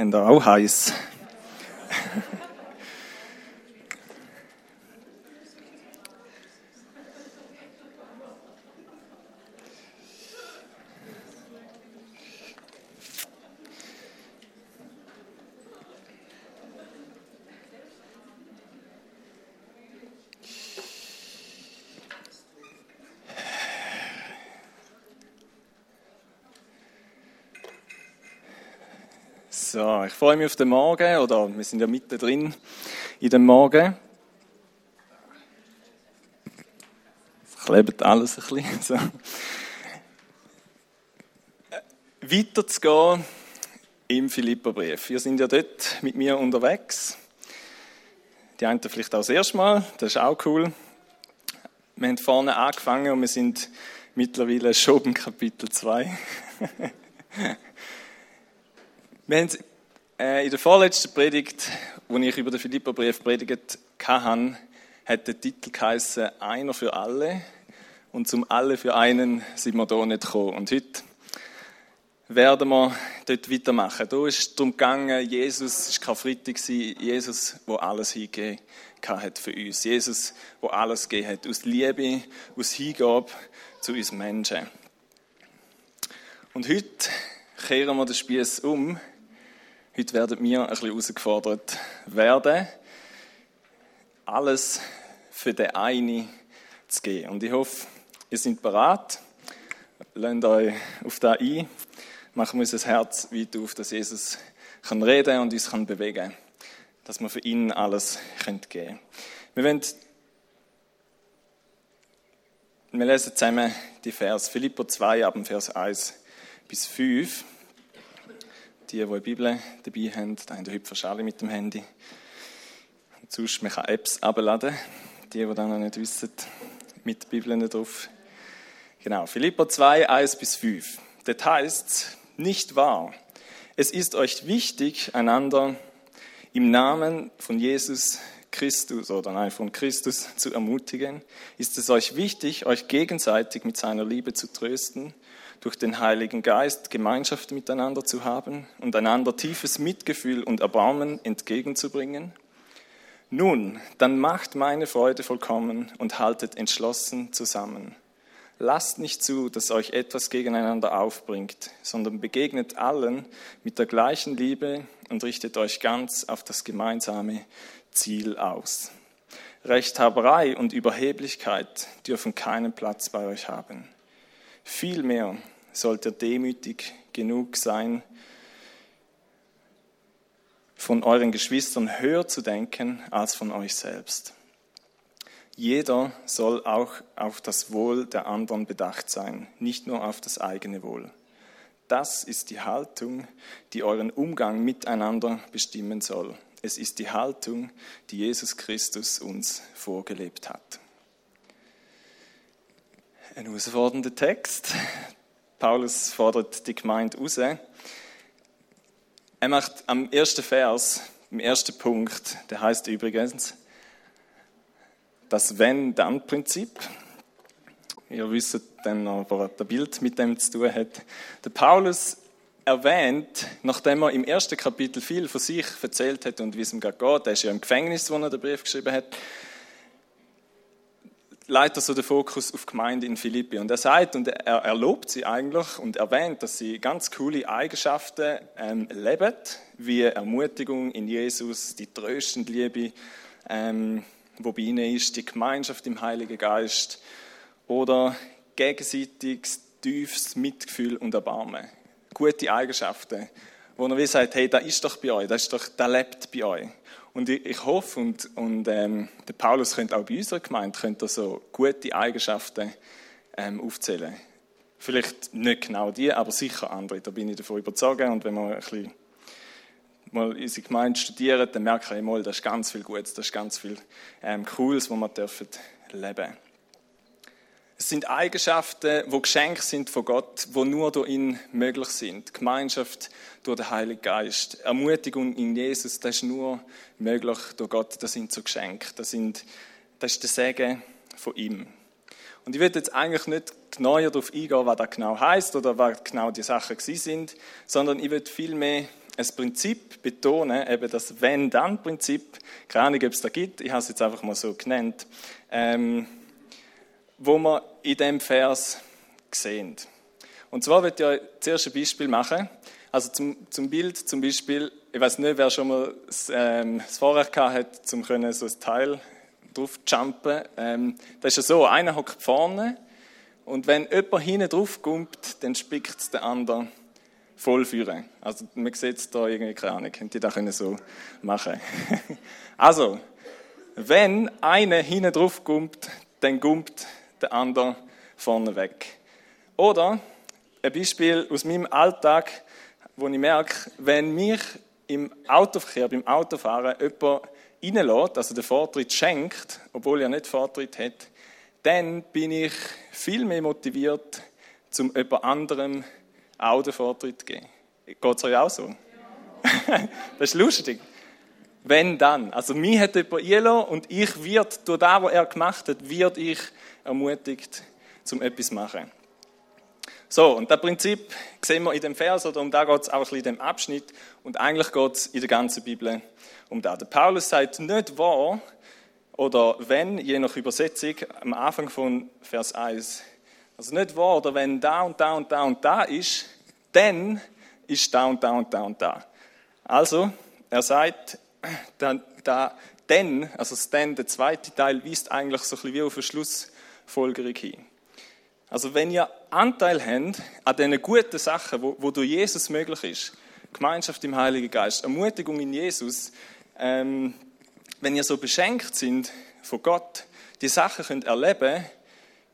Haben ihr auch heiß? So, ich freue mich auf den Morgen, oder wir sind ja mittendrin in dem Morgen. Es klebt alles ein bisschen. So. Zu gehen im Philipperbrief. Wir sind ja dort mit mir unterwegs. Die einen vielleicht auch das erste Mal, das ist auch cool. Wir haben vorne angefangen und wir sind mittlerweile schon im Kapitel 2. Wir haben äh, in der vorletzten Predigt, wo ich über den Philipperbrief predigt hatte, hat der Titel geheißen Einer für alle. Und zum Alle für einen sind wir hier nicht gekommen. Und heute werden wir dort weitermachen. Da ist darum gegangen, Jesus, es war Karfreitag, Jesus, der alles hingegeben hat für uns. Jesus, der alles gegeben hat. Aus Liebe, aus Hingabe zu uns Menschen. Und heute kehren wir den Spieß um Heute werden wir ein bisschen herausgefordert werden, alles für den einen zu geben. Und ich hoffe, ihr seid bereit. Lasst euch auf das ein. Machen wir unser Herz weit auf, dass Jesus kann reden und uns kann bewegen Dass wir für ihn alles geben können. Wir wollen wir lesen zusammen die Vers Philipper 2 ab Vers 1 bis 5. Die, die die Bibel dabei haben, da haben heute alle mit dem Handy. Und sonst, man kann Apps abladen. Die, die dann noch nicht wissen, mit Bibeln drauf. Genau, Philippa 2, 1 bis 5. Das heißt, nicht wahr. Es ist euch wichtig, einander im Namen von Jesus Christus oder nein, von Christus zu ermutigen. Ist es euch wichtig, euch gegenseitig mit seiner Liebe zu trösten durch den Heiligen Geist Gemeinschaft miteinander zu haben und einander tiefes Mitgefühl und Erbarmen entgegenzubringen? Nun, dann macht meine Freude vollkommen und haltet entschlossen zusammen. Lasst nicht zu, dass euch etwas gegeneinander aufbringt, sondern begegnet allen mit der gleichen Liebe und richtet euch ganz auf das gemeinsame Ziel aus. Rechthaberei und Überheblichkeit dürfen keinen Platz bei euch haben. Vielmehr sollt ihr demütig genug sein, von euren Geschwistern höher zu denken als von euch selbst. Jeder soll auch auf das Wohl der anderen bedacht sein, nicht nur auf das eigene Wohl. Das ist die Haltung, die euren Umgang miteinander bestimmen soll. Es ist die Haltung, die Jesus Christus uns vorgelebt hat. Ein herausfordernder Text. Paulus fordert die Gemeinde raus. Er macht am ersten Vers, im ersten Punkt, der heißt übrigens das Wenn-Dann-Prinzip. Ihr wisst dann noch, was das Bild mit dem zu tun hat. Der Paulus erwähnt, nachdem er im ersten Kapitel viel von sich erzählt hat und wie es ihm geht, er ist ja im Gefängnis, wo er den Brief geschrieben hat, leitet er so den Fokus auf die Gemeinde in Philippi. Und er sagt und er, er lobt sie eigentlich und erwähnt, dass sie ganz coole Eigenschaften ähm, leben, wie Ermutigung in Jesus, die tröstende Liebe, ähm, wo bei ihnen ist, die Gemeinschaft im Heiligen Geist oder gegenseitiges tiefes Mitgefühl und Erbarmen. Gute Eigenschaften, wo er wie sagt, hey, da ist doch bei euch, das ist doch, da lebt bei euch. Und ich, hoffe, und, und ähm, der Paulus könnte auch bei unserer Gemeinde könnte so gute Eigenschaften ähm, aufzählen. Vielleicht nicht genau die, aber sicher andere. Da bin ich davon überzeugt. Und wenn wir ein bisschen mal unsere Gemeinde studieren, dann merken wir, mal, das ist ganz viel Gutes, das ist ganz viel ähm, Cooles, was wir leben dürfen. Es sind Eigenschaften, wo Geschenke sind von Gott, wo nur durch ihn möglich sind. Gemeinschaft durch den Heiligen Geist. Ermutigung in Jesus, das ist nur möglich durch Gott. Das sind so Geschenke. Das, sind, das ist der Segen von ihm. Und ich will jetzt eigentlich nicht genauer darauf eingehen, was das genau heißt oder was genau die Sachen sind, sondern ich will vielmehr ein Prinzip betonen, eben das Wenn-Dann-Prinzip. Keine Ahnung, ob es da gibt, ich habe es jetzt einfach mal so genannt, ähm, wo wir in dem Vers sehen. Und zwar wird ja zuerst ein Beispiel machen. Also zum, zum Bild zum Beispiel, ich weiß nicht, wer schon mal das, ähm, das Vorrecht gehabt hat, zum können so ein Teil drauf jumpen. Ähm, das ist ja so, einer hockt vorne und wenn jemand hinten drauf kommt, dann spickt es den anderen voll führen. Also man sieht es da irgendwie, keine Ahnung, könnte ich das so machen. also, wenn einer hinten drauf kommt, dann kommt der andere vorne weg. Oder ein Beispiel aus meinem Alltag, wo ich merke, wenn mich im Autoverkehr, beim Autofahren jemand reinlässt, also den Vortritt schenkt, obwohl er nicht Vortritt hat, dann bin ich viel mehr motiviert, zum jemand anderem auch den Vortritt zu geben. Geht es euch auch so? das ist lustig. Wenn dann. Also mich hat jemand eingelassen und ich wird, durch das, was er gemacht hat, wird ich ermutigt, zum etwas machen. So, und das Prinzip sehen wir in dem Vers, oder um da geht es auch in dem Abschnitt, und eigentlich geht es in der ganzen Bibel um das. Der Paulus sagt nicht wahr, oder wenn, je nach Übersetzung, am Anfang von Vers 1. Also nicht wahr, oder wenn da und da und da und da ist, dann ist da und da und da und da. Also, er sagt, da, da, denn, also das denn, der zweite Teil, weist eigentlich so ein bisschen wie auf eine Schlussfolgerung hin. Also wenn ihr Anteil habt an diesen guten Sachen, wo, wo durch Jesus möglich ist, Gemeinschaft im Heiligen Geist, Ermutigung in Jesus, ähm, wenn ihr so beschenkt sind von Gott, die Sachen könnt erleben,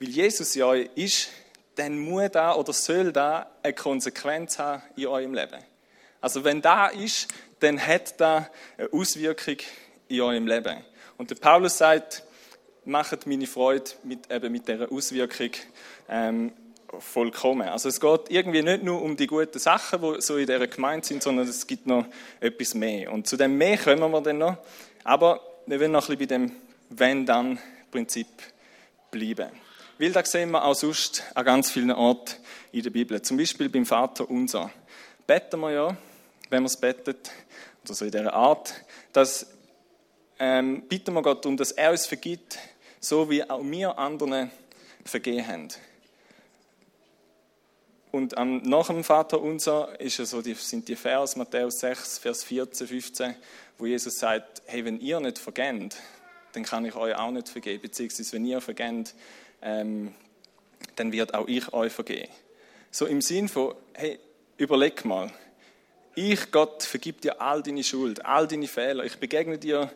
weil Jesus ja euch ist, dann muss da oder soll da eine Konsequenz haben in eurem Leben. Also wenn da ist, dann hat da eine Auswirkung in eurem Leben. Und der Paulus sagt, macht meine Freude mit, eben mit dieser Auswirkung ähm, vollkommen. Also es geht irgendwie nicht nur um die guten Sachen, die so in dieser Gemeinde sind, sondern es gibt noch etwas mehr. Und zu dem mehr kommen wir dann noch. Aber wir wollen noch ein bisschen bei dem Wenn-Dann-Prinzip bleiben. Weil da sehen wir auch sonst an ganz vielen Orten in der Bibel. Zum Beispiel beim Vater unser. Beten wir ja, wenn wir es betet, oder so in dieser Art, dass ähm, bitten wir Gott um, dass er uns vergibt, so wie auch wir anderen vergehen haben. Und am, nach dem Vater unser ist so die, sind die Vers, Matthäus 6, Vers 14, 15, wo Jesus sagt, hey, wenn ihr nicht vergeht, dann kann ich euch auch nicht vergeben. Beziehungsweise, wenn ihr vergeht, ähm, dann wird auch ich euch vergeben. So im Sinn von, hey, überleg mal, ich, Gott, vergib dir all deine Schuld, all deine Fehler. Ich begegne dir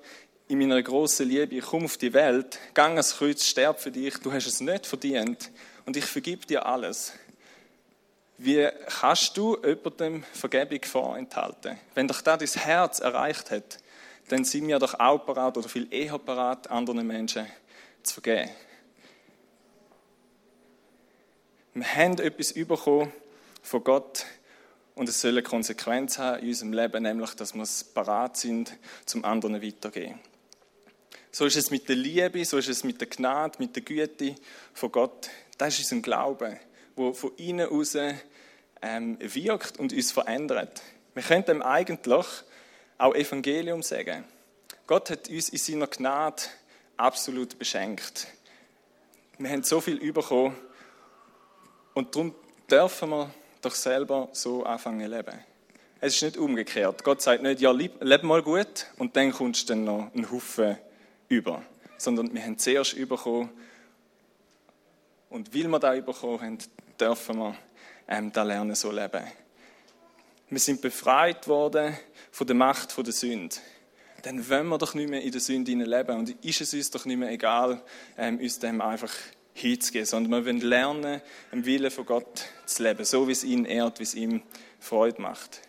in meiner großen Liebe. Ich komme auf die Welt, gang ans Kreuz, sterb für dich. Du hast es nicht verdient und ich vergib dir alles. Wie kannst du jemandem Vergebung vorenthalten? Wenn doch da dein Herz erreicht hat, dann sind wir doch auch parat oder viel eher parat, anderen Menschen zu vergeben. Wir haben etwas bekommen von Gott und es soll eine Konsequenz haben in unserem Leben, nämlich, dass wir parat sind, zum anderen weiterzugehen. So ist es mit der Liebe, so ist es mit der Gnade, mit der Güte von Gott. Das ist unser Glaube, wo von innen heraus ähm, wirkt und uns verändert. Wir können dem eigentlich auch Evangelium sagen. Gott hat uns in seiner Gnade absolut beschenkt. Wir haben so viel bekommen und darum dürfen wir doch selber so anfangen zu leben. Es ist nicht umgekehrt. Gott sagt nicht, ja, leb mal gut und dann kommst du dann noch einen Haufen über. Sondern wir haben zuerst bekommen und weil wir da bekommen haben, dürfen wir ähm, da lernen, so leben. Wir sind befreit worden von der Macht der Sünde. Dann wollen wir doch nicht mehr in der Sünde leben. Und ist es uns doch nicht mehr egal, ähm, uns dem einfach hinzugehen, sondern wir wollen lernen, im Willen von Gott zu leben, so wie es ihn ehrt, wie es ihm Freude macht.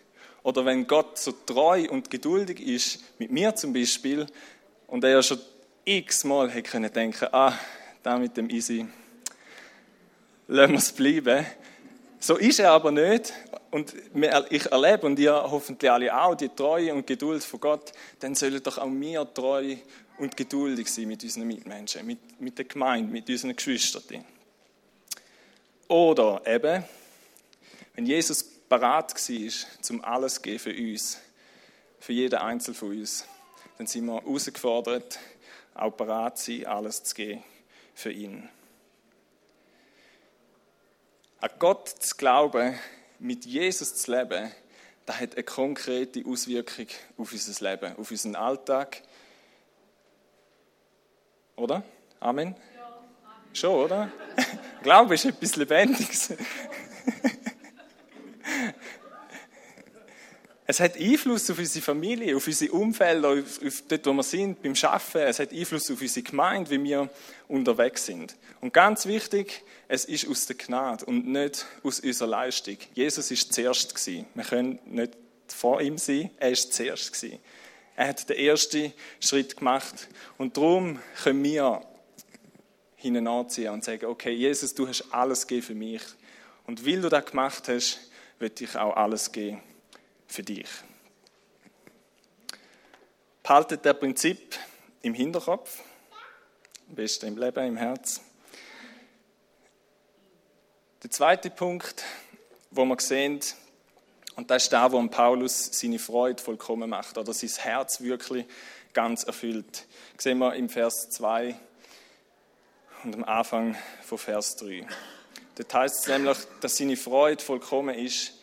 Oder wenn Gott so treu und geduldig ist, mit mir zum Beispiel, und er ja schon x-mal hätte können denken, ah, da mit dem Easy, lassen wir es bleiben. So ist er aber nicht. Und ich erlebe, und ihr hoffentlich alle auch, die Treue und Geduld von Gott, dann sollen doch auch wir treu und geduldig sein mit unseren Mitmenschen, mit, mit der Gemeinde, mit unseren Geschwistern. Oder eben, wenn Jesus parat war, zum alles zu geben für uns, für jeden Einzelnen von uns, dann sind wir herausgefordert, auch parat zu sein, alles zu geben für ihn. An Gott zu glauben, mit Jesus zu leben, das hat eine konkrete Auswirkung auf unser Leben, auf unseren Alltag. Oder? Amen? Ja, Amen. Schon, oder? Glaube ist etwas Lebendiges. Es hat Einfluss auf unsere Familie, auf unsere Umfelder, auf, auf dort, wo wir sind, beim Arbeiten. Es hat Einfluss auf unsere Gemeinde, wie wir unterwegs sind. Und ganz wichtig, es ist aus der Gnade und nicht aus unserer Leistung. Jesus ist zuerst gewesen. Wir können nicht vor ihm sein, er ist zuerst gewesen. Er hat den ersten Schritt gemacht und darum können wir hinein anziehen und sagen, okay, Jesus, du hast alles gegeben für mich. Und weil du das gemacht hast, wird ich auch alles geben für dich. Behaltet der Prinzip im Hinterkopf, am besten im Leben, im Herz. Der zweite Punkt, wo wir sehen, und das ist der, wo Paulus seine Freude vollkommen macht, oder sein Herz wirklich ganz erfüllt. Das sehen wir im Vers 2 und am Anfang von Vers 3. Dort heißt es nämlich, dass seine Freude vollkommen ist,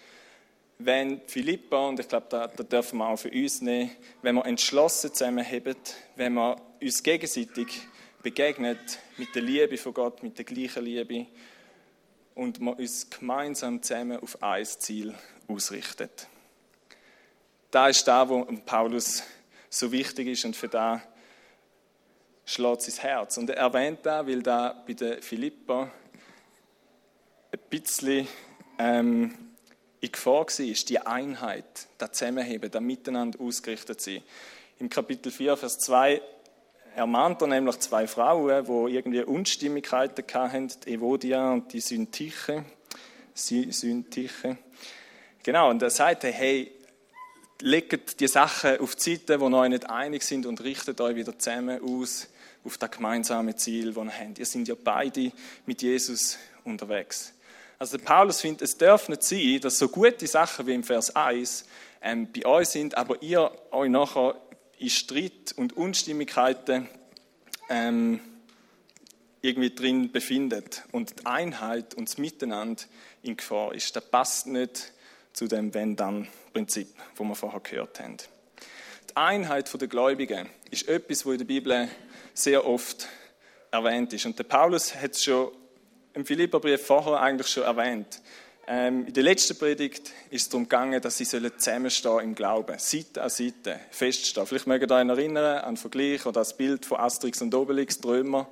wenn Philippa, und ich glaube, da, da dürfen wir auch für uns nehmen, wenn wir entschlossen zusammenheben, wenn wir uns gegenseitig begegnet mit der Liebe von Gott, mit der gleichen Liebe und wir uns gemeinsam zusammen auf ein Ziel ausrichtet. Da ist da, wo Paulus so wichtig ist und für da schlägt sein Herz. Und er erwähnt da, weil da bei der Philippa ein bisschen ähm, in Gefahr war, die Einheit, das Zusammenheben, das Miteinander ausgerichtet sein. Im Kapitel 4, Vers 2 ermahnt er nämlich zwei Frauen, die irgendwie Unstimmigkeiten hatten, die Evodia und die Syntyche. Syntyche. Genau, und er sagte, hey, legt die Sachen auf die Seite, wo euch nicht einig sind und richtet euch wieder zusammen aus auf das gemeinsame Ziel, das ihr habt. Ihr seid ja beide mit Jesus unterwegs. Also Paulus findet, es darf nicht sein, dass so gute Sachen wie im Vers 1 ähm, bei euch sind, aber ihr euch nachher in Streit und Unstimmigkeiten ähm, irgendwie drin befindet und die Einheit und das Miteinander in Gefahr ist. Das passt nicht zu dem Wenn-Dann-Prinzip, wo wir vorher gehört haben. Die Einheit der Gläubigen ist etwas, wo in der Bibel sehr oft erwähnt ist. Und der Paulus hat es schon im Philipperbrief vorher eigentlich schon erwähnt. Ähm, in der letzten Predigt ist es darum gegangen, dass sie zusammenstehen im Glauben, Seite an Seite, feststehen. Vielleicht mögt ihr euch erinnern an den Vergleich oder das Bild von Asterix und Obelix, Trömer,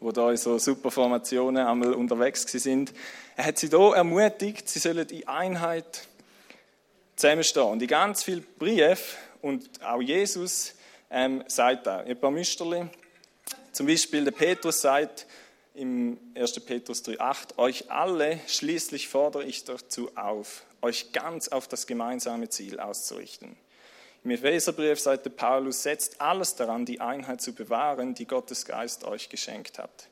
wo da in so super Formationen einmal unterwegs sind. Er hat sie da ermutigt, sie sollen in Einheit zusammenstehen. Und in ganz vielen Briefen und auch Jesus ähm, sagt da, ein paar Müsterli. Zum Beispiel der Petrus sagt, im 1. Petrus 3,8, euch alle schließlich fordere ich dazu auf, euch ganz auf das gemeinsame Ziel auszurichten. Im Epheserbrief sagte Paulus, setzt alles daran, die Einheit zu bewahren, die Gottes Geist euch geschenkt hat.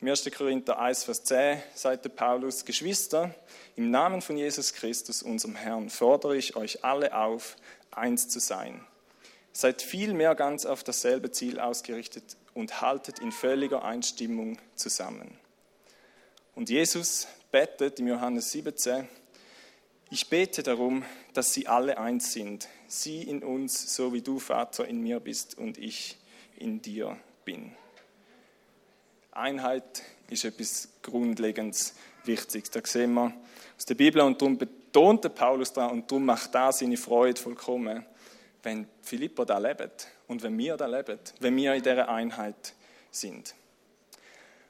Im 1. Korinther 1, Vers 10 sagte Paulus, Geschwister, im Namen von Jesus Christus, unserem Herrn, fordere ich euch alle auf, eins zu sein. Seid vielmehr ganz auf dasselbe Ziel ausgerichtet und haltet in völliger Einstimmung zusammen. Und Jesus betet im Johannes 17, ich bete darum, dass sie alle eins sind, sie in uns, so wie du, Vater, in mir bist und ich in dir bin. Einheit ist etwas Grundlegendes Wichtiges. Da sehen wir aus der Bibel und darum betont Paulus da und darum macht da seine Freude vollkommen, wenn Philippa da lebt und wenn wir da leben, wenn wir in dieser Einheit sind.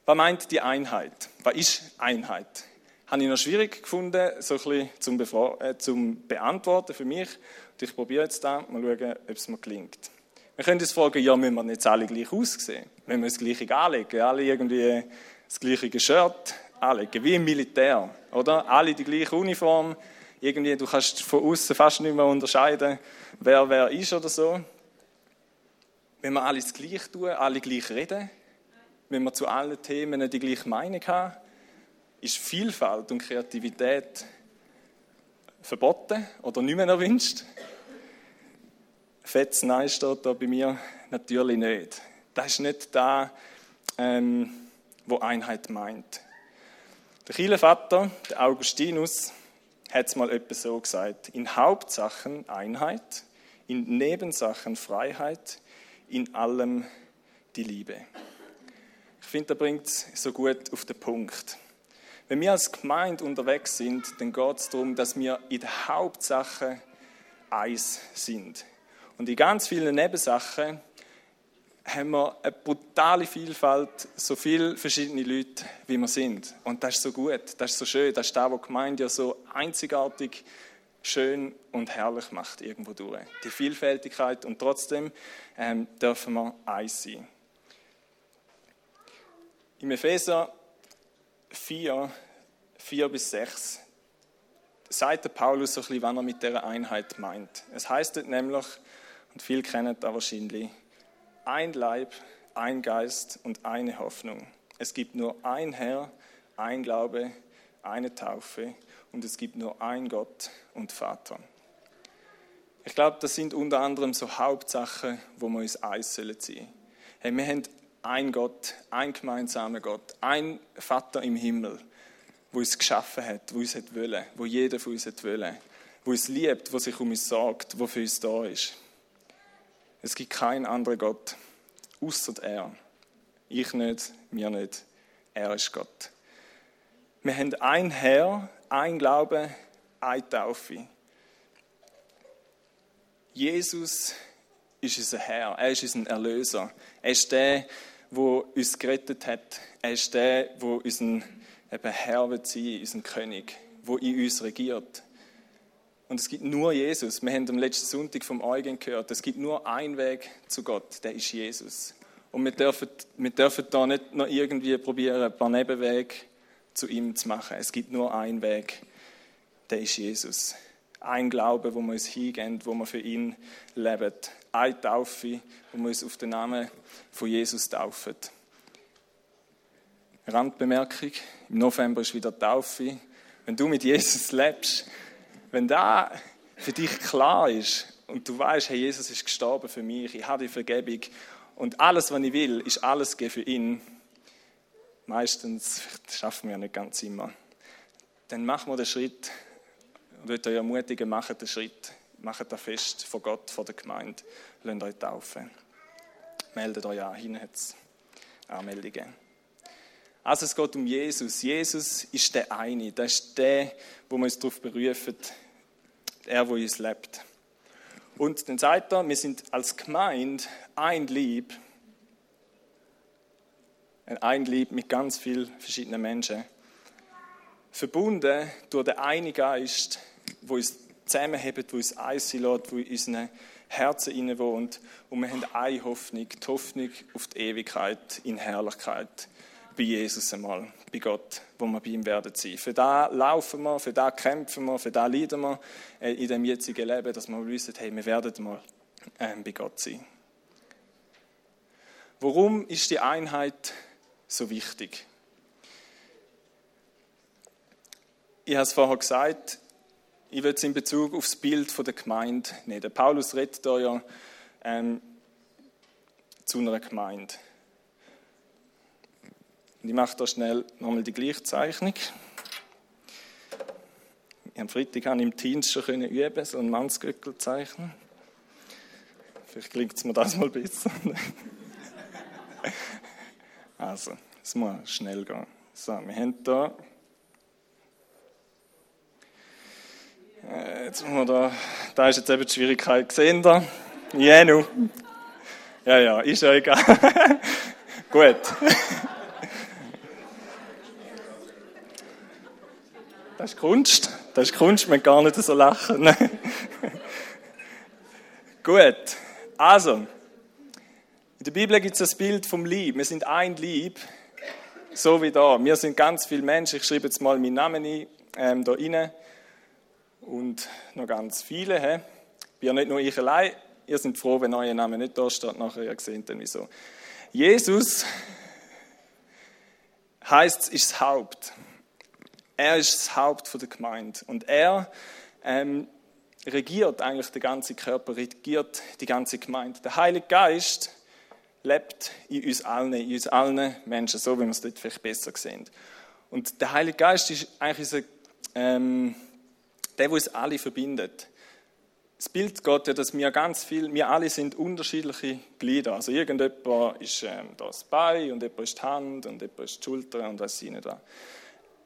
Was meint die Einheit? Was ist Einheit? Habe ich noch schwierig gefunden, so ein bisschen zum, äh, zum Beantworten für mich. Und ich probiere jetzt da, mal schauen, ob es mir gelingt. Wir können uns fragen, ja, müssen wir nicht alle gleich aussehen? Wenn wir das Gleiche anlegen, alle irgendwie das gleiche Shirt anlegen, wie im Militär, oder? Alle die gleiche Uniform, irgendwie, du kannst von außen fast nicht mehr unterscheiden, wer wer ist oder so. Wenn wir alles gleich tun, alle gleich reden, wenn wir zu allen Themen die gleiche Meinung haben, ist Vielfalt und Kreativität verboten oder nicht mehr erwünscht? Fettes Nein steht da bei mir natürlich nicht. Das ist nicht da, ähm, wo Einheit meint. Der Kirchenvater, der Augustinus, hat es mal etwas so gesagt: In Hauptsachen Einheit, in Nebensachen Freiheit, in allem die Liebe. Ich finde, da bringt es so gut auf den Punkt. Wenn wir als Gemeinde unterwegs sind, dann geht es darum, dass wir in der Hauptsache eins sind. Und in ganz vielen Nebensachen haben wir eine brutale Vielfalt, so viele verschiedene Leute, wie wir sind. Und das ist so gut, das ist so schön, das ist das, was die Gemeinde ja so einzigartig, schön und herrlich macht irgendwo durch. Die Vielfältigkeit und trotzdem ähm, dürfen wir eins sein. Im Epheser 4, 4 bis 6 sagt der Paulus so ein bisschen, was er mit dieser Einheit meint. Es heißt nämlich, und viele kennen das wahrscheinlich, ein Leib, ein Geist und eine Hoffnung. Es gibt nur ein Herr, ein Glaube, eine Taufe und es gibt nur ein Gott und Vater. Ich glaube, das sind unter anderem so Hauptsachen, wo wir uns eins ziehen sollen. Hey, wir haben ein Gott, ein gemeinsamer Gott, ein Vater im Himmel, wo uns geschaffen hat, wo uns hat wollen, wo jeder von uns hat wollen, wo uns liebt, wo sich um uns sorgt, wo für uns da ist. Es gibt keinen anderen Gott, außer er. Ich nicht, mir nicht. Er ist Gott. Wir haben ein Herr, ein Glaube, eine Taufe. Jesus ist unser Herr, er ist unser Erlöser. Er ist der, der uns gerettet hat. Er ist der, der unser Herr wird sein, unser König, der in uns regiert. Und es gibt nur Jesus. Wir haben am letzten Sonntag vom Eugen gehört, es gibt nur einen Weg zu Gott, der ist Jesus. Und wir dürfen, wir dürfen da nicht noch irgendwie probieren, ein paar Nebenwege zu ihm zu machen. Es gibt nur einen Weg, der ist Jesus. Ein Glaube, wo wir uns hingehen, wo wir für ihn leben. Eine Taufe, wo wir uns auf den Namen von Jesus taufen. Randbemerkung, im November ist wieder Taufe. Wenn du mit Jesus lebst, wenn da für dich klar ist und du weißt, hey, Jesus ist gestorben für mich, ich habe die Vergebung und alles, was ich will, ist alles für ihn, meistens, schaffen wir nicht ganz immer, dann machen wir den Schritt und würde euch ermutigen, macht den Schritt, macht das fest vor Gott, vor der Gemeinde, lasst euch taufen. Meldet euch an, hinten hat es Anmeldungen. Also es geht um Jesus. Jesus ist der eine, das ist der, wo wir uns darauf berufen, er, wo uns lebt. Und dann sagt er, wir sind als Gemeinde ein Lieb, ein Lieb mit ganz vielen verschiedenen Menschen, verbunden durch den einen Geist, wo uns zusammenhebt, wo uns eins lässt, wo in unseren Herzen inne wohnt. Und wir haben eine Hoffnung, die Hoffnung auf die Ewigkeit in Herrlichkeit bei Jesus einmal, bei Gott, wo wir bei ihm werden sein. Für da laufen wir, für da kämpfen wir, für da leiden wir äh, in dem jetzigen Leben, dass wir wissen, hey, wir werden mal ähm, bei Gott sein. Warum ist die Einheit so wichtig? Ich habe es vorher gesagt, ich will es in Bezug auf das Bild der Gemeinde nehmen. Paulus redet da ja ähm, zu einer Gemeinde. Und ich mache da schnell nochmal die Gleichzeichnung. Am Freitag habe ich im Teams schon üben, so ein Mannsgöckel zeichnen. Vielleicht klingt es mir das mal besser. also, es muss schnell gehen. So, wir haben hier. Äh, jetzt wir da. Da ist jetzt eben die Schwierigkeit. Gesehen da? Jenu. Ja, ja, ist ja egal. Gut. Das ist Kunst. Das ist Kunst, man gar nicht so lachen. Gut. Also, in der Bibel gibt es das Bild vom Lieb. Wir sind ein Lieb, so wie da. Wir sind ganz viele Menschen. Ich schreibe jetzt mal meinen Namen ein, ähm, da rein. Und noch ganz viele. He? Bin nicht nur ich allein. Ihr seid froh, wenn euer Name nicht da steht. Nachher ihr seht dann wieso. Jesus heißt, ist das Haupt. Er ist das Haupt der Gemeinde. Und er ähm, regiert eigentlich der ganze Körper, regiert die ganze Gemeinde. Der Heilige Geist lebt in uns allen, in uns allen Menschen, so wie wir es dort vielleicht besser sehen. Und der Heilige Geist ist eigentlich unser, ähm, der, der uns alle verbindet. Das Bild geht ja, dass wir ganz viel, wir alle sind unterschiedliche Glieder. Also irgendjemand ist ähm, das Bein und jemand ist die Hand und jemand ist die Schulter und was ich nicht was.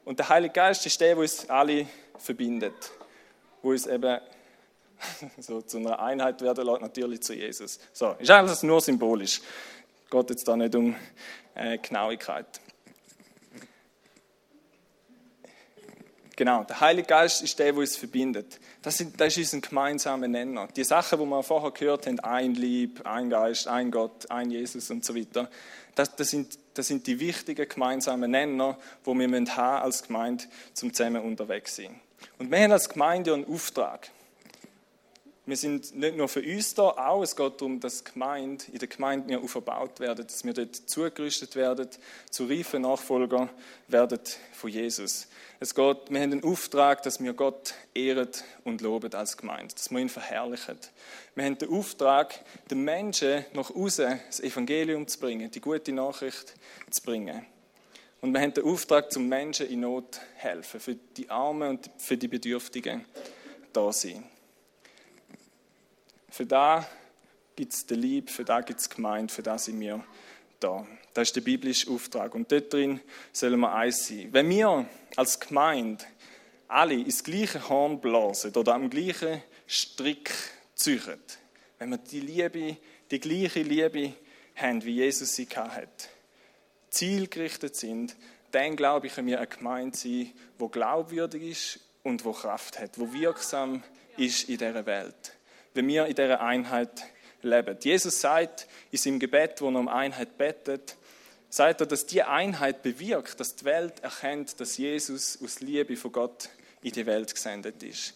Und der Heilige Geist ist der, der uns alle verbindet, wo uns eben so zu einer Einheit werden lässt, natürlich zu Jesus. So, ist alles nur symbolisch. Geht jetzt da nicht um äh, Genauigkeit. Genau, der Heilige Geist ist der, der uns verbindet. Das, sind, das ist unser gemeinsamer Nenner. Die Sachen, die wir vorher gehört haben, ein Lieb, ein Geist, ein Gott, ein Jesus und so weiter, das, das, sind, das sind die wichtigen gemeinsamen Nenner, die wir haben als Gemeinde zum zusammen unterwegs sind. Und wir haben als Gemeinde einen Auftrag. Wir sind nicht nur für uns da, auch es geht darum, dass Gemeinde, in der Gemeinde wir aufgebaut werden, dass wir dort zugerüstet werden, zu reifen Nachfolger werden von Jesus. Es geht, wir haben den Auftrag, dass wir Gott ehren und loben als Gemeinde, dass wir ihn verherrlichen. Wir haben den Auftrag, den Menschen nach außen das Evangelium zu bringen, die gute Nachricht zu bringen. Und wir haben den Auftrag, zum Menschen in Not helfen, für die Armen und für die Bedürftigen da sein. Für da gibt es den Lieb, für da gibt es Gemeinde, für das sind wir da. Das ist der biblische Auftrag. Und dort drin sollen wir eins sein. Wenn wir als Gemeinde alle ins gleiche Horn blasen oder am gleichen Strick ziehen, wenn wir die Liebe, die gleiche Liebe haben, wie Jesus sie hat, zielgerichtet sind, dann glaube ich, können wir eine Gemeinde sein, die glaubwürdig ist und wo Kraft hat, wo wirksam ist in dieser Welt wenn wir in dieser Einheit leben. Jesus sagt in seinem Gebet, wo er um Einheit betet, sagt er, dass die Einheit bewirkt, dass die Welt erkennt, dass Jesus aus Liebe von Gott in die Welt gesendet ist.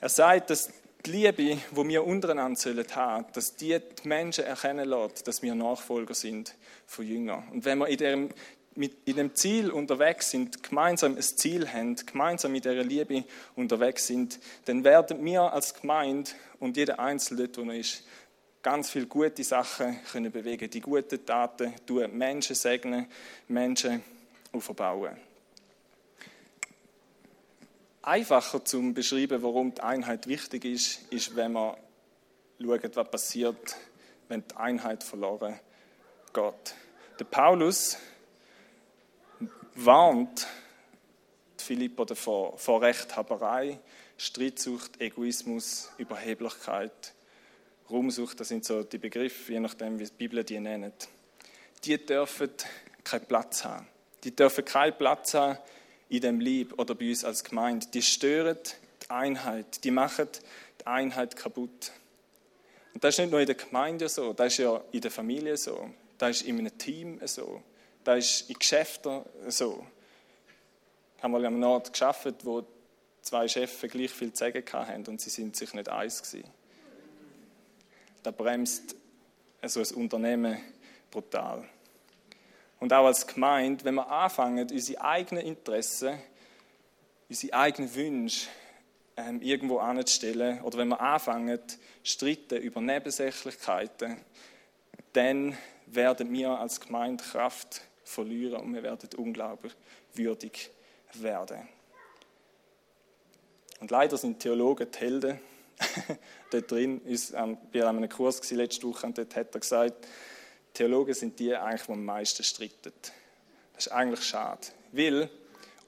Er sagt, dass die Liebe, die wir untereinander sollen haben, dass die, die Menschen erkennen lässt, dass wir Nachfolger sind von Jüngern. Und wenn wir in dem, mit, in dem Ziel unterwegs sind, gemeinsam ein Ziel haben, gemeinsam mit dieser Liebe unterwegs sind, dann werden wir als Gemeinde und jeder Einzelne dort, wo er ist, ganz viele gute Sachen können bewegen, die guten Taten tun, Menschen segnen, Menschen aufbauen. Einfacher zum beschreiben, warum die Einheit wichtig ist, ist, wenn man schaut, was passiert, wenn die Einheit verloren geht. Der Paulus warnt Philippa davor, vor Rechthaberei, Streitsucht, Egoismus, Überheblichkeit, Ruhmsucht, das sind so die Begriffe, je nachdem, wie die Bibel die nennt. Die dürfen keinen Platz haben. Die dürfen keinen Platz haben in dem Lieb oder bei uns als Gemeinde. Die stören die Einheit, die machen die Einheit kaputt. Und das ist nicht nur in der Gemeinde so, das ist ja in der Familie so, das ist in einem Team so, das ist in Geschäften so. Ich habe mal einem Ort gearbeitet, wo zwei Chefs gleich viel zu sagen hatten und sie sind sich nicht eins gewesen. Da bremst so ein Unternehmen brutal. Und auch als Gemeinde, wenn wir anfangen, unsere eigenen Interessen, unsere eigenen Wünsche ähm, irgendwo anzustellen, oder wenn wir anfangen, streiten über Nebensächlichkeiten, dann werden wir als Gemeinde Kraft verlieren und wir werden unglaublich würdig werden. Und leider sind Theologen die Helden. dort drin ist, ähm, wir haben einen Kurs letzte Woche und dort hat er gesagt, Theologen sind die eigentlich, die am meisten streiten. Das ist eigentlich schade, weil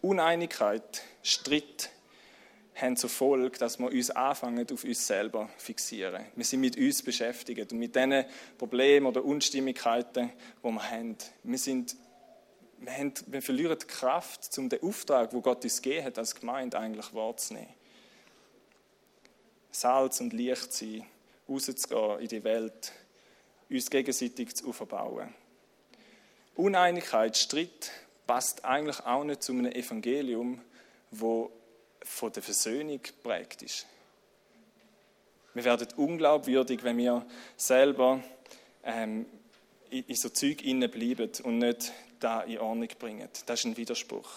Uneinigkeit, Streit haben zur Folge, dass wir uns anfangen, auf uns selber fixieren. Wir sind mit uns beschäftigt und mit diesen Problemen oder Unstimmigkeiten, die wir haben. Wir sind wir, haben, wir verlieren die Kraft, um den Auftrag, wo Gott uns gegeben hat, als Gemeinde eigentlich wahrzunehmen. Salz und Licht sein, rauszugehen in die Welt, uns gegenseitig zu aufbauen. Uneinigkeit, Streit passt eigentlich auch nicht zu einem Evangelium, wo von der Versöhnung geprägt ist. Wir werden unglaubwürdig, wenn wir selber ähm, in so Zeug bleiben und nicht da in Ordnung bringen. Das ist ein Widerspruch.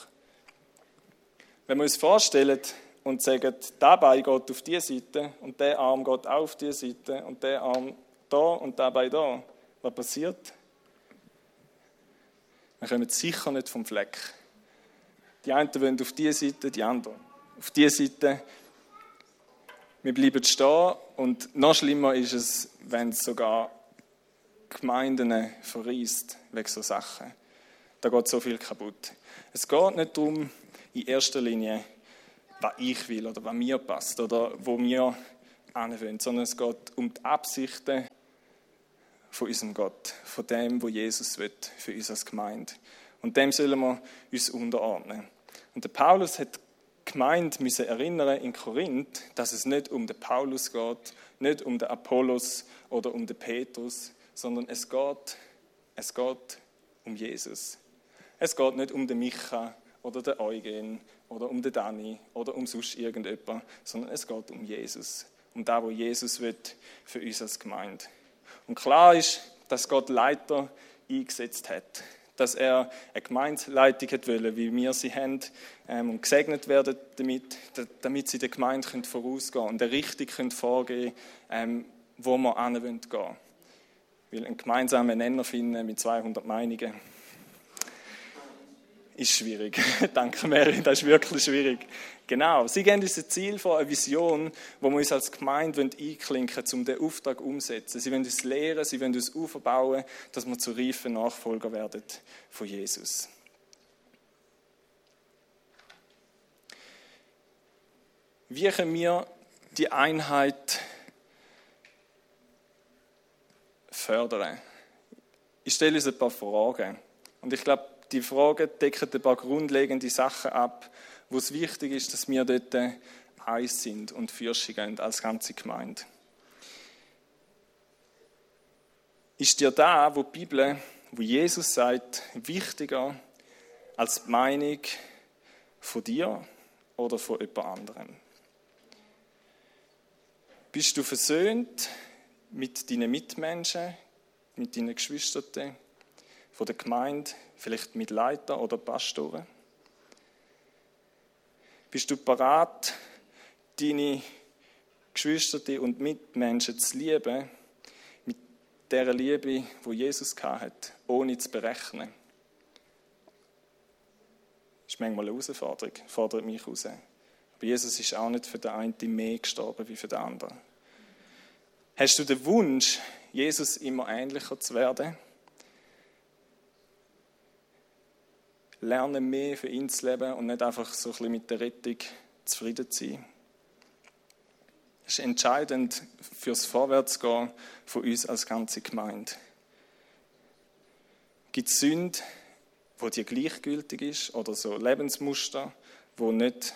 Wenn wir uns vorstellen, und sagen, der Bein geht auf diese Seite und der Arm geht auch auf diese Seite und der Arm da und der Bein da, was passiert? Wir kommen sicher nicht vom Fleck. Die einen wollen auf diese Seite, die anderen auf diese Seite. Wir bleiben stehen und noch schlimmer ist es, wenn es sogar Gemeinden verreist wegen so Sachen. Da geht so viel kaputt. Es geht nicht darum, in erster Linie, was ich will oder was mir passt oder wo wir anwenden, sondern es geht um die Absichten von unserem Gott, von dem, wo Jesus will für uns als Gemeinde. Und dem sollen wir uns unterordnen. Und der Paulus hat Gemeinde müssen erinnern in Korinth, dass es nicht um den Paulus geht, nicht um den Apollos oder um den Petrus, sondern es geht, es geht um Jesus. Es geht nicht um den Micha oder den Eugen oder um den Dani oder um sonst irgendjemand, sondern es geht um Jesus. Um das, wo Jesus wird für uns als Gemeinde. Und klar ist, dass Gott Leiter eingesetzt hat dass er eine Gemeindeleitung wollen, wie wir sie haben, ähm, und gesegnet werden damit, damit sie der Gemeinde vorausgehen können und eine Richtung vorgehen können, ähm, wo wir hin gehen. Weil einen gemeinsamen Nenner finden mit 200 Meinungen ist schwierig. Danke, Mary, das ist wirklich schwierig. Genau, sie geben uns ein Ziel vor, eine Vision, wo wir uns als Gemeinde einklinken wollen, um den Auftrag umzusetzen. Sie wollen uns lehren, sie wollen uns aufbauen, dass wir zu reifen Nachfolger werden von Jesus. Wie können wir die Einheit fördern? Ich stelle uns ein paar Fragen. Und ich glaube, die Fragen decken ein paar grundlegende Sachen ab, wo es wichtig ist, dass wir dort eins sind und Fürsche gehen als ganze Gemeinde. Ist dir da, wo die Bibel, wo Jesus sagt, wichtiger als die Meinung von dir oder von jemand anderem? Bist du versöhnt mit deinen Mitmenschen, mit deinen Geschwistern, von der Gemeinde, vielleicht mit Leiter oder Pastoren? Bist du bereit, deine Geschwister und Mitmenschen zu lieben, mit der Liebe, wo Jesus hat, ohne zu berechnen? Das ist manchmal eine Herausforderung, fordert mich heraus. Aber Jesus ist auch nicht für den einen mehr gestorben wie für den anderen. Hast du den Wunsch, Jesus immer ähnlicher zu werden? Lernen mehr für ihn zu leben und nicht einfach so ein bisschen mit der Rettung zufrieden zu sein. Das ist entscheidend fürs Vorwärtsgehen von uns als ganze Gemeinde. Gibt es Sünde, wo dir gleichgültig ist oder so Lebensmuster, wo nicht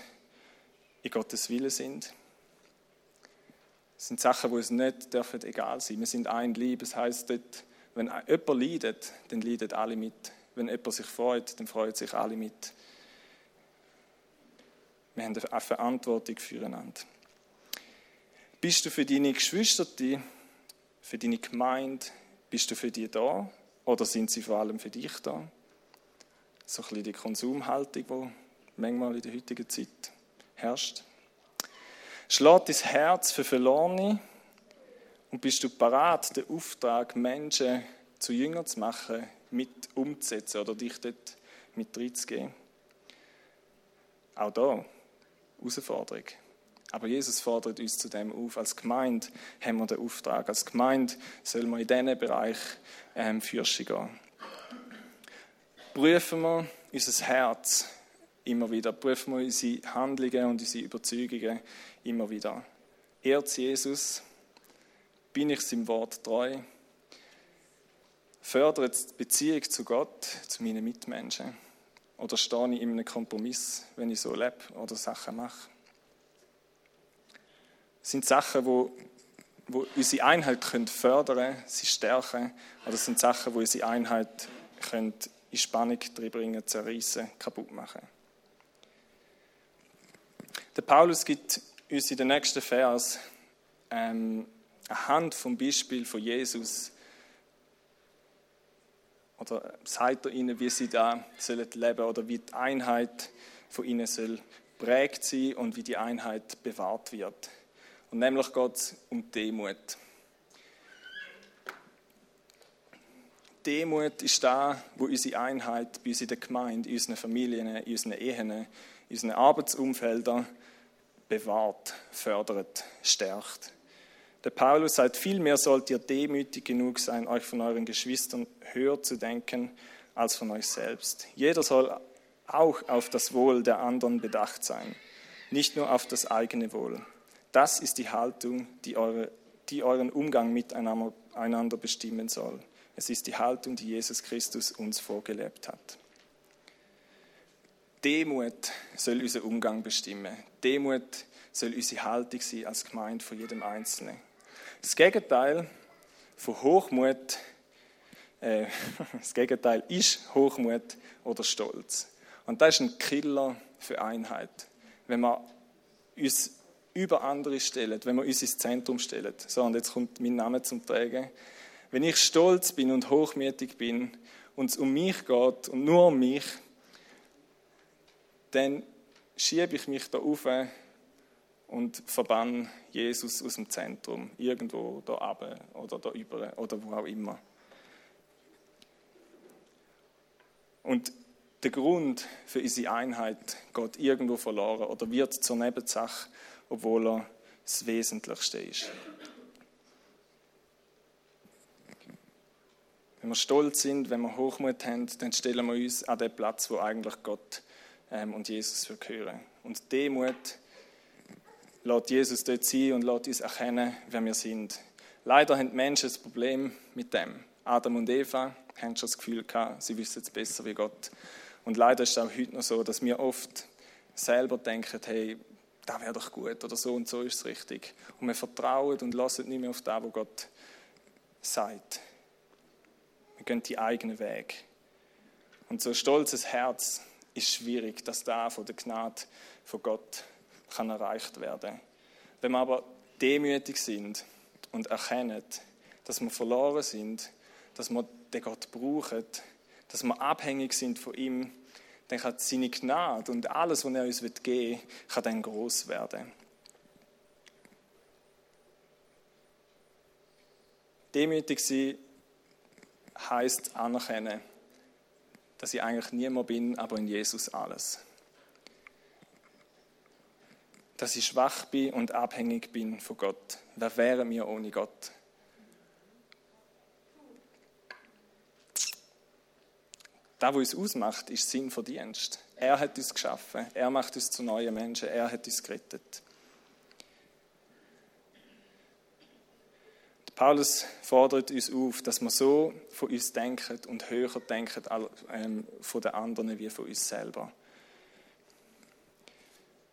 in Gottes Wille sind? Das sind Sachen, wo es nicht dürfen egal sein. Wir sind ein Lieb. Das heißt, wenn jemand leidet, dann leiden alle mit. Wenn jemand sich freut, dann freuen sich alle mit. Wir haben eine Verantwortung füreinander. Bist du für deine Geschwister, für deine Gemeinde, bist du für die da? Oder sind sie vor allem für dich da? So ein bisschen die Konsumhaltung, die manchmal in der heutigen Zeit herrscht. Schlägt dein Herz für Verlorene und bist du parat, den Auftrag, Menschen zu Jünger zu machen, mit umzusetzen oder dich dort mit reinzugehen. Auch da, Herausforderung. Aber Jesus fordert uns zu dem auf. Als Gemeinde haben wir den Auftrag. Als Gemeinde sollen wir in diesen Bereich ähm, Fürsche gehen. Prüfen wir unser Herz immer wieder. Prüfen wir unsere Handlungen und unsere Überzeugungen immer wieder. Ehrt Jesus? Bin ich seinem Wort treu? Fördert die Beziehung zu Gott, zu meinen Mitmenschen? Oder stehe ich in einem Kompromiss, wenn ich so lebe oder Sachen mache? Das sind Sachen, wo, wo unsere Einheit können fördern sie stärken. Oder das sind Sachen, wo unsere Einheit können in Spannung bringen, zerreißen, kaputt machen. Der Paulus gibt uns in den nächsten Vers ähm, anhand vom Beispiel von Jesus oder sagt er ihnen, wie sie da sollen leben oder wie die Einheit von ihnen soll prägt sie und wie die Einheit bewahrt wird. Und nämlich geht es um Demut. Demut ist da, wo unsere Einheit bei uns in der Gemeinde, in unseren Familien, in unseren Ehen, in unseren Arbeitsumfeldern bewahrt, fördert, stärkt. Der Paulus sagt, vielmehr sollt ihr demütig genug sein, euch von euren Geschwistern höher zu denken als von euch selbst. Jeder soll auch auf das Wohl der anderen bedacht sein, nicht nur auf das eigene Wohl. Das ist die Haltung, die, eure, die euren Umgang miteinander bestimmen soll. Es ist die Haltung, die Jesus Christus uns vorgelebt hat. Demut soll unseren Umgang bestimmen. Demut soll unsere Haltung sein als Gemeinde von jedem Einzelnen. Das Gegenteil von Hochmut, äh, das Gegenteil ist Hochmut oder Stolz. Und das ist ein Killer für Einheit. Wenn wir uns über andere stellen, wenn wir uns ins Zentrum stellen. So, und jetzt kommt mein Name zum Tragen. Wenn ich stolz bin und hochmütig bin und es um mich geht und nur um mich, dann schiebe ich mich da auf und verbann Jesus aus dem Zentrum, irgendwo da oben oder da über oder wo auch immer. Und der Grund für unsere Einheit geht irgendwo verloren oder wird zur Nebensache, obwohl er das Wesentlichste ist. Wenn wir stolz sind, wenn wir Hochmut haben, dann stellen wir uns an den Platz, wo eigentlich Gott ähm, und Jesus gehören. Und Demut lässt Jesus dort sein und lässt uns erkennen, wer wir sind. Leider haben die Menschen ein Problem mit dem. Adam und Eva haben schon das Gefühl gehabt, sie wissen es besser wie Gott. Und leider ist es auch heute noch so, dass wir oft selber denken, hey, da wäre doch gut oder so und so ist es richtig. Und wir vertrauen und lassen nicht mehr auf das, was Gott sagt. Wir gehen die eigenen Weg. Und so ein stolzes Herz ist schwierig, dass da von der Gnade von Gott kann erreicht werden. Wenn wir aber demütig sind und erkennen, dass wir verloren sind, dass wir den Gott brauchen, dass wir abhängig sind von ihm, dann kann seine Gnade und alles, was er uns geben will, kann dann groß werden. Demütig sein heißt anerkennen, dass ich eigentlich niemand bin, aber in Jesus alles. Dass ich schwach bin und abhängig bin von Gott. Wer wäre mir ohne Gott? Das, was uns ausmacht, ist Sinn von Dienst. Er hat uns geschaffen. Er macht uns zu neuen Menschen. Er hat uns gerettet. Paulus fordert uns auf, dass wir so von uns denken und höher denken ähm, von den anderen wie von uns selber.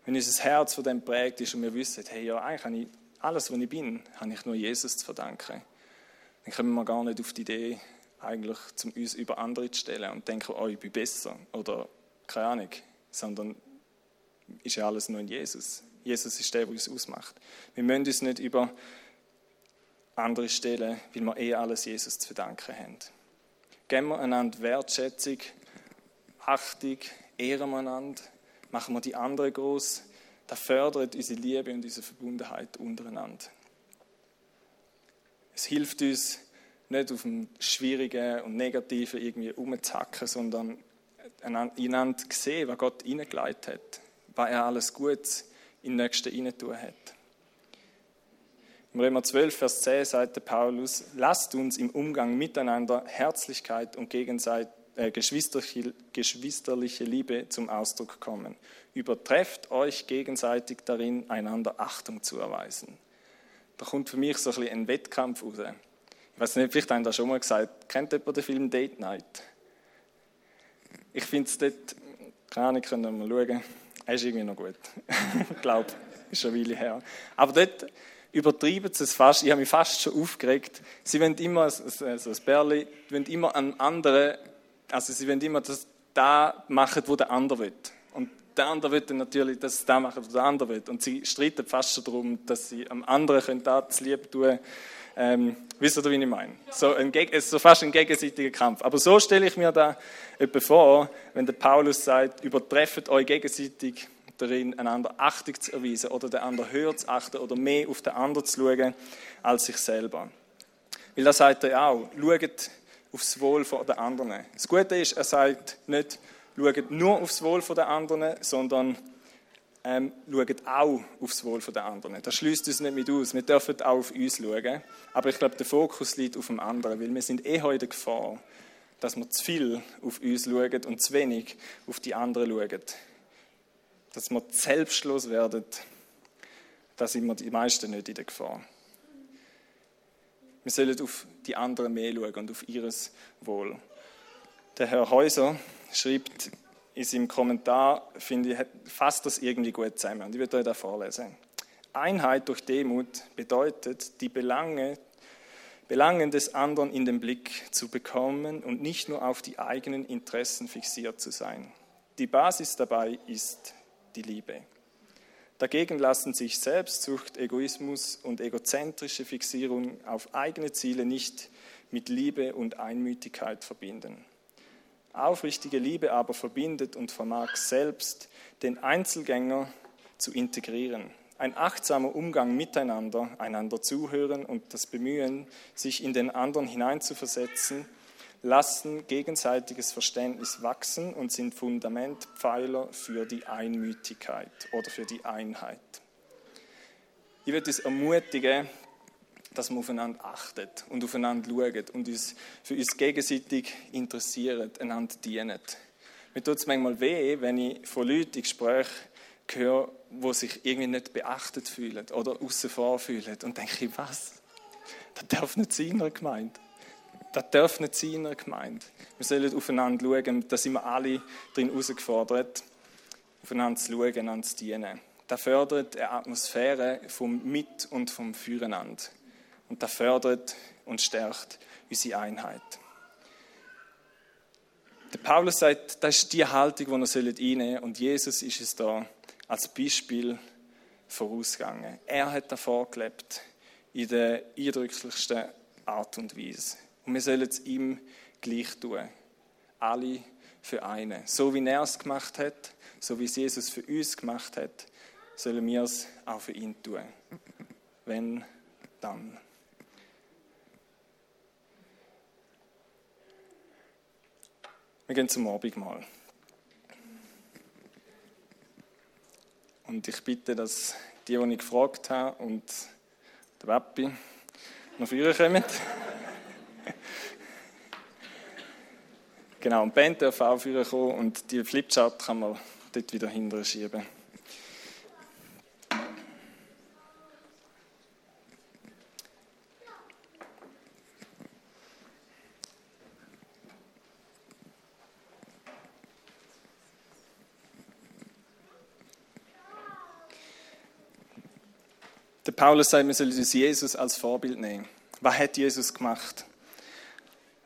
Wenn unser Herz von dem prägt ist und wir wissen, hey, ja, eigentlich habe ich alles, was ich bin, habe ich nur Jesus zu verdanken, dann kommen wir gar nicht auf die Idee, eigentlich zum uns über andere zu stellen und denken, oh, ich bin besser oder keine Ahnung, sondern ist ja alles nur in Jesus. Jesus ist der, der uns ausmacht. Wir müssen uns nicht über andere Stellen, weil wir eh alles Jesus zu verdanken haben. Geben wir einander Wertschätzung, Achtung, ehren wir einander, machen wir die anderen groß. Das fördert unsere Liebe und unsere Verbundenheit untereinander. Es hilft uns, nicht auf dem Schwierigen und Negativen irgendwie umzuhacken, sondern einander zu sehen, was Gott hineingeleitet hat, was er alles Gutes in den Nächsten hineintun hat. Im Römer 12, Vers 10 sagt Paulus, lasst uns im Umgang miteinander Herzlichkeit und äh, geschwisterliche, Liebe zum Ausdruck kommen. Übertrefft euch gegenseitig darin, einander Achtung zu erweisen. Da kommt für mich so ein, bisschen ein Wettkampf raus. Ich weiß nicht, vielleicht haben das schon mal gesagt. Kennt jemand den Film Date Night? Ich finde es dort, keine Ahnung, können wir mal schauen. Er ist irgendwie noch gut. ich glaube, ist schon eine Weile her. Aber dort übertreiben sie es fast. Ich habe mich fast schon aufgeregt. Sie wollen immer, so ein Bärli, wollen immer einen anderen, also sie wollen immer das da machen, wo der andere will. Und der andere will dann natürlich das da machen, was der andere will. Und sie streiten fast schon darum, dass sie am anderen können da das Liebe tun ähm, wisst ihr, wie ich meine? So, ein, so fast ein gegenseitiger Kampf. Aber so stelle ich mir da etwa vor, wenn der Paulus sagt, übertreffet euch gegenseitig darin, einander Achtung zu erweisen oder den anderen höher zu achten oder mehr auf den anderen zu schauen als sich selber. Weil da sagt er auch, schaut aufs Wohl der anderen. Das Gute ist, er sagt nicht, schaut nur aufs Wohl der anderen, sondern ähm, schaut auch aufs Wohl der anderen. Das schließt uns nicht mit aus. Wir dürfen auch auf uns schauen. Aber ich glaube, der Fokus liegt auf dem anderen, weil wir sind eh heute in Gefahr, dass wir zu viel auf uns schauen und zu wenig auf die anderen schauen. Dass wir selbstlos werden, da sind wir die meisten nicht in der Gefahr. Wir sollen auf die anderen mehr schauen und auf ihres Wohl. Der Herr Häuser schreibt in seinem Kommentar, finde ich, fasst das irgendwie gut zusammen. Und ich werde euch da vorlesen. Einheit durch Demut bedeutet, die Belange, Belangen des anderen in den Blick zu bekommen und nicht nur auf die eigenen Interessen fixiert zu sein. Die Basis dabei ist die Liebe. Dagegen lassen sich Selbstsucht, Egoismus und egozentrische Fixierung auf eigene Ziele nicht mit Liebe und Einmütigkeit verbinden. Aufrichtige Liebe aber verbindet und vermag selbst den Einzelgänger zu integrieren. Ein achtsamer Umgang miteinander, einander zuhören und das Bemühen, sich in den anderen hineinzuversetzen, lassen gegenseitiges Verständnis wachsen und sind Fundamentpfeiler für die Einmütigkeit oder für die Einheit. Ich würde es ermutigen, dass wir aufeinander achtet und aufeinander schaut und uns für uns gegenseitig interessiert, einander dienen. Mir tut es manchmal weh, wenn ich von Leuten in Gesprächen höre, die sich irgendwie nicht beachtet fühlen oder außen vor fühlen. Und denke was? Das darf nicht sein in einer Gemeinde. Das darf nicht sein in einer Gemeinde. Wir sollen aufeinander schauen, da sind wir alle drin herausgefordert, aufeinander zu schauen, einander zu dienen. Das fördert eine Atmosphäre vom Mit- und vom Füreinander. Und das fördert und stärkt unsere Einheit. Der Paulus sagt, das ist die Haltung, die wir einnehmen sollen. Und Jesus ist es da als Beispiel vorausgegangen. Er hat davor gelebt, in der eindrücklichsten Art und Weise. Und wir sollen es ihm gleich tun. Alle für einen. So wie er es gemacht hat, so wie es Jesus für uns gemacht hat, sollen wir es auch für ihn tun. Wenn, dann. Wir gehen zum Abendmahl. Und ich bitte, dass die, die ich gefragt habe, und der Wappi noch vorne kommen. Genau, und Band darf auch vorne kommen und die Flipchart kann man dort wieder hinterher schieben. Paulus sagt, wir sollen uns Jesus als Vorbild nehmen. Was hat Jesus gemacht?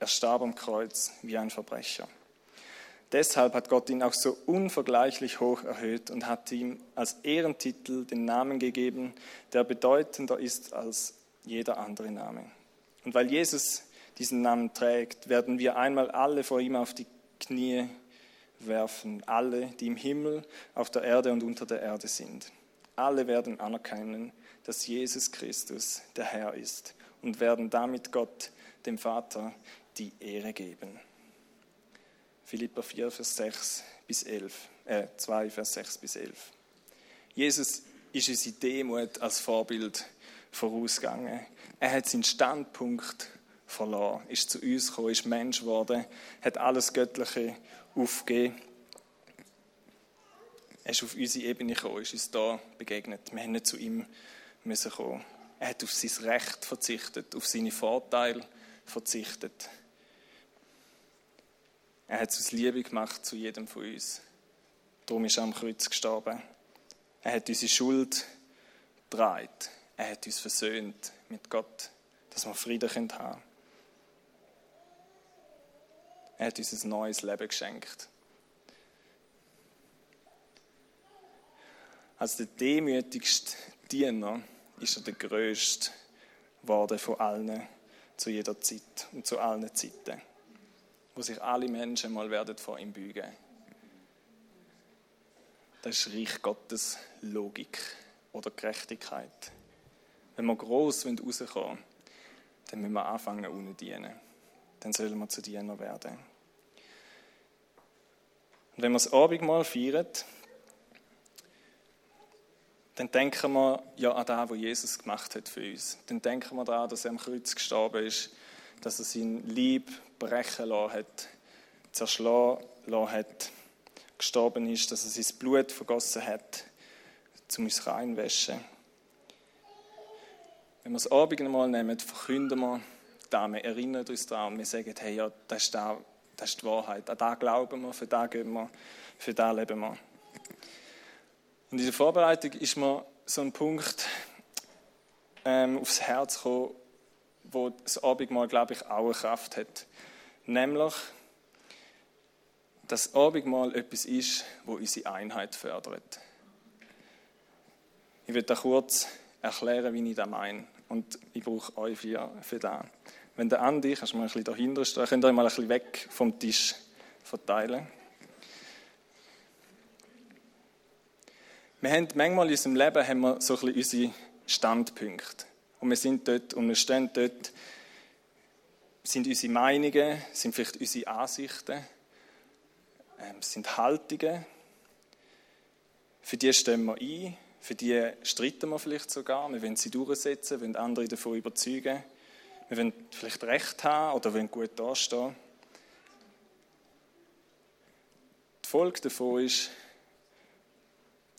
Er starb am Kreuz wie ein Verbrecher. Deshalb hat Gott ihn auch so unvergleichlich hoch erhöht und hat ihm als Ehrentitel den Namen gegeben, der bedeutender ist als jeder andere Name. Und weil Jesus diesen Namen trägt, werden wir einmal alle vor ihm auf die Knie werfen, alle, die im Himmel, auf der Erde und unter der Erde sind. Alle werden anerkennen, dass Jesus Christus der Herr ist und werden damit Gott, dem Vater, die Ehre geben. Philippa 4, Vers 6 bis 11, äh, 2, Vers 6 bis 11. Jesus ist unsere Demut als Vorbild vorausgegangen. Er hat seinen Standpunkt verloren, ist zu uns gekommen, ist Mensch geworden, hat alles Göttliche aufgegeben er ist auf unsere Ebene gekommen, ist uns da begegnet. Wir nicht zu ihm kommen. Er hat auf sein Recht verzichtet, auf seine Vorteile verzichtet. Er hat es aus Liebe gemacht zu jedem von uns. Darum ist er am Kreuz gestorben. Er hat unsere Schuld getragen. Er hat uns versöhnt mit Gott, dass wir Frieden haben können. Er hat uns ein neues Leben geschenkt. Als der demütigste Diener ist er der größte geworden von allen zu jeder Zeit und zu allen Zeiten, wo sich alle Menschen mal werden vor ihm beugen. Das ist Reich Gottes Logik oder Gerechtigkeit. Wenn wir gross rauskommen wollen, dann müssen wir anfangen, ohne dienen. Dann sollen wir zu Diener werden. Und wenn wir das Abendmahl feiern, dann denken wir ja an das, was Jesus gemacht hat für uns. Dann denken wir daran, dass er am Kreuz gestorben ist, dass er sein Lieb brechen lassen hat, zerschlagen lassen hat, gestorben ist, dass er sein Blut vergossen hat, um uns reinwaschen. Wenn wir das Abendmahl nehmen, verkünden wir das, wir erinnern uns daran und wir sagen, hey, ja, das ist, das, das ist die Wahrheit, an das glauben wir, für das gehen wir, für das leben wir. Und in der Vorbereitung ist mir so ein Punkt ähm, aufs Herz gekommen, wo das Abendmahl, glaube ich, auch eine Kraft hat. Nämlich, dass das Abendmahl etwas ist, wo unsere Einheit fördert. Ich will da kurz erklären, wie ich das meine. Und ich brauche euch für, für das. Wenn der Andi, kannst du mal ein bisschen dahinter stehen, könnt ihr mal ein bisschen weg vom Tisch verteilen. Wir haben manchmal in unserem Leben haben wir so ein bisschen unsere Standpunkte. Und wir sind dort und wir stehen dort, sind unsere Meinungen, sind vielleicht unsere Ansichten, ähm, sind Haltungen. Für die stehen wir ein, für die streiten wir vielleicht sogar. Wir wollen sie durchsetzen, wollen andere davon überzeugen. Wir wollen vielleicht Recht haben oder wollen gut dastehen. Die Folge davon ist,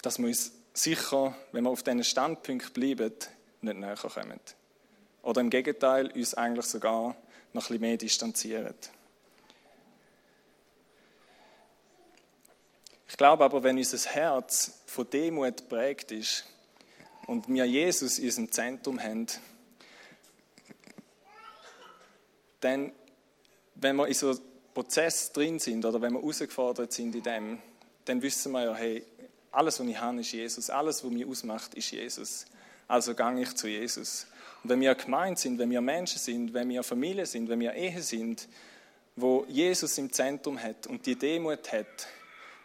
dass wir uns sicher, wenn wir auf diesen Standpunkt bleiben, nicht näher kommen. Oder im Gegenteil, uns eigentlich sogar noch ein bisschen mehr distanzieren. Ich glaube aber, wenn unser Herz von Demut geprägt ist und wir Jesus in unserem Zentrum haben, dann, wenn wir in so einem Prozess drin sind oder wenn wir herausgefordert sind in dem, dann wissen wir ja, hey, alles, was ich habe, ist Jesus. Alles, was mich ausmacht, ist Jesus. Also gehe ich zu Jesus. Und wenn wir gemeint sind, wenn wir Menschen sind, wenn wir Familie sind, wenn wir Ehe sind, wo Jesus im Zentrum hat und die Demut hat,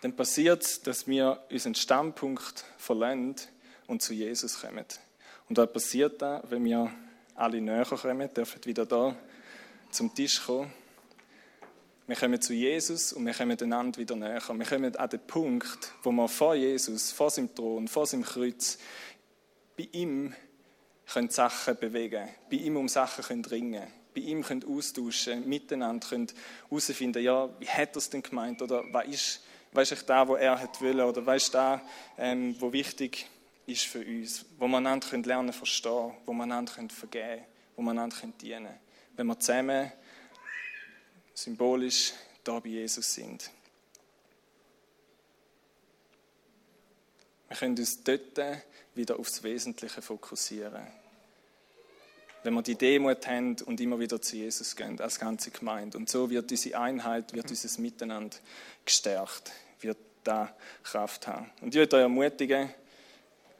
dann passiert es, dass wir unseren Standpunkt verlassen und zu Jesus kommen. Und was passiert da, wenn wir alle näher kommen, dürfen wieder da zum Tisch kommen wir kommen zu Jesus und wir kommen einander wieder näher. Wir kommen an den Punkt, wo wir vor Jesus, vor seinem Thron, vor seinem Kreuz, bei ihm können Sachen bewegen, bei ihm um Sachen können ringen, bei ihm können austauschen, miteinander können herausfinden, ja, wie hat er es denn gemeint? Oder was ist, was ist da, wo er hat wollen? Oder was ist da, ähm, wo wichtig ist für uns, wo wir einander können lernen verstehen, wo wir einander können vergeben, wo wir einander können dienen. Wenn wir zusammen symbolisch da bei Jesus sind. Können uns dort wieder aufs Wesentliche fokussieren. Wenn wir die Demut haben und immer wieder zu Jesus gehen, als ganze Gemeinde. Und so wird diese Einheit, wird dieses Miteinander gestärkt, wird da Kraft haben. Und ich möchte euch ermutigen,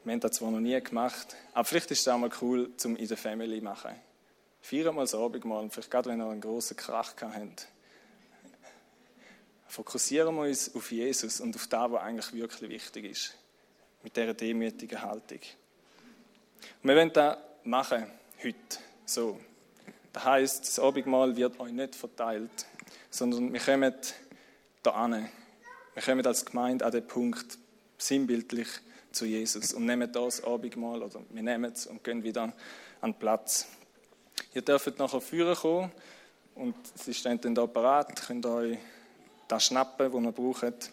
wir haben das zwar noch nie gemacht, aber vielleicht ist es auch mal cool, zum in der Family zu machen. Feiern mal das Abendmahl, vielleicht gerade wenn ihr einen großen Krach habt. Fokussieren wir uns auf Jesus und auf das, was eigentlich wirklich wichtig ist. Mit dieser demütigen Haltung. Und wir wollen das machen, heute, so. Das heisst, das Abendmahl wird euch nicht verteilt, sondern wir kommen da an. Wir kommen als Gemeinde an den Punkt, sinnbildlich zu Jesus und nehmen das Abendmahl oder wir nehmen es und gehen wieder an den Platz. Ihr dürft nachher führen kommen und sie stehen dann da parat, könnt euch das schnappen, was ihr braucht.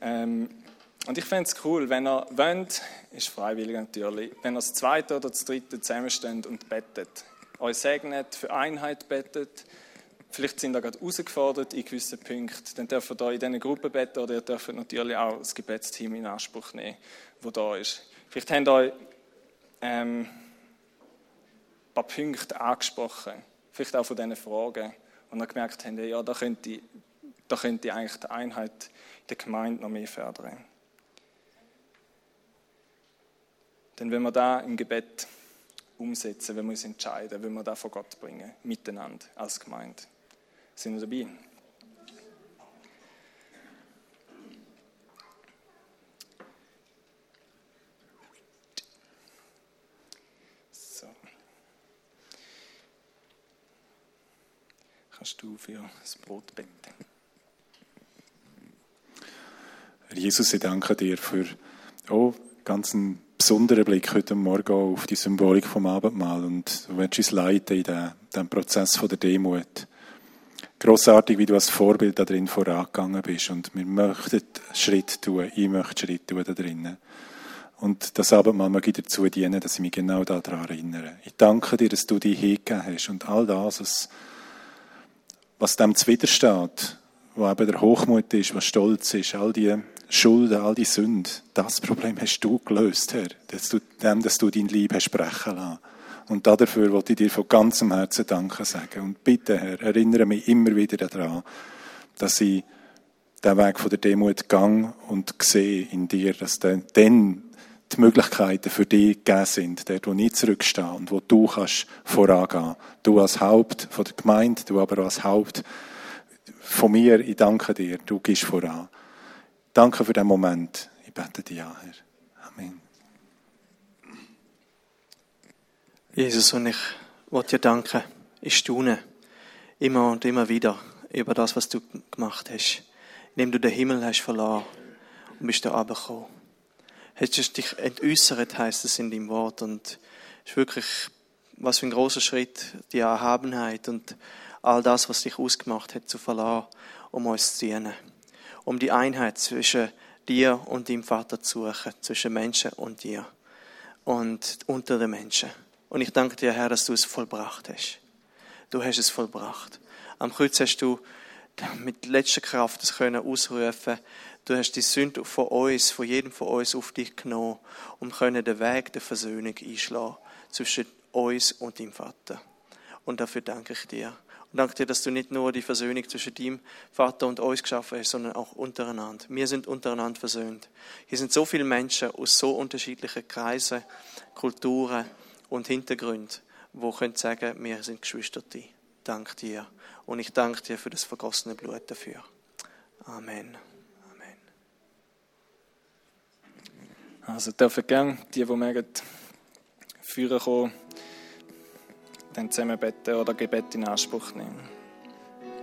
Ähm, und ich fände es cool, wenn ihr wollt, ist freiwillig natürlich, wenn ihr das zweite oder das dritte zusammensteht und bettet. Euch segnet, für Einheit bettet, vielleicht sind ihr gerade herausgefordert in gewissen Punkten, dann dürft ihr in diesen Gruppen beten oder ihr dürft natürlich auch das Gebetsteam in Anspruch nehmen, wo da ist. Vielleicht habt ihr ähm, ein paar Punkte angesprochen, vielleicht auch von diesen Fragen, und dann gemerkt habt, ja, da könnte, da könnte eigentlich die Einheit in der Gemeinde noch mehr fördern. Denn wenn wir da im Gebet umsetzen, wenn wir uns entscheiden, wenn wir da vor Gott bringen, miteinander als Gemeinde, sind wir dabei. So. Kannst du für das Brot beten? Jesus, ich danke dir für oh, ganz einen besonderen Blick heute Morgen auf die Symbolik vom Abendmahl und du willst uns leiten in diesem Prozess von der Demut. Grossartig, wie du als Vorbild da drin vorangegangen bist und wir möchten Schritt tun, ich möchte Schritt tun da drinnen. Und das Abendmahl mag ich dazu dienen, dass ich mich genau daran erinnere. Ich danke dir, dass du dich hingegeben hast und all das, was, was dem zuwidersteht, was eben der Hochmut ist, was Stolz ist, all die Schulden, all die Sünden, das Problem hast du gelöst, Herr, dass du, dem, dass du dein Lieb sprechen lassen. Und dafür wollte ich dir von ganzem Herzen Danke sagen. Und bitte, Herr, erinnere mich immer wieder daran, dass ich den Weg von der Demut gang und sehe in dir, dass dann die Möglichkeiten für dich gegeben sind, dort, wo ich zurückstehe und wo du kannst vorangehen. Du als Haupt von der Gemeinde, du aber als Haupt von mir, ich danke dir, du gehst voran. Danke für den Moment. Ich bete dich an, Herr. Amen. Jesus, und ich wollte dir danken. Ich staune immer und immer wieder über das, was du gemacht hast. Indem du den Himmel hast verloren und bist da runtergekommen. Hast du dich entäußert, heißt es in deinem Wort. Und es ist wirklich, was für ein großer Schritt, die Erhabenheit und all das, was dich ausgemacht hat, zu verlassen, um uns zu dienen um die Einheit zwischen dir und dem Vater zu suchen, zwischen Menschen und dir und unter den Menschen. Und ich danke dir, Herr, dass du es vollbracht hast. Du hast es vollbracht. Am Kreuz hast du mit letzter Kraft das können ausrufen. Du hast die Sünde von uns, von jedem von uns auf dich genommen, um können den Weg der Versöhnung einschlagen zwischen uns und dem Vater. Und dafür danke ich dir. Und danke dir, dass du nicht nur die Versöhnung zwischen dem Vater und uns geschaffen hast, sondern auch untereinander. Wir sind untereinander versöhnt. Hier sind so viele Menschen aus so unterschiedlichen Kreisen, Kulturen und Hintergründen, wo können sagen, wir sind Geschwister. Dank dir. Und ich danke dir für das vergossene Blut dafür. Amen. Amen. Also dürfen gerne die, die mögen, führen kommen dann zusammen beten oder Gebet in Anspruch nehmen.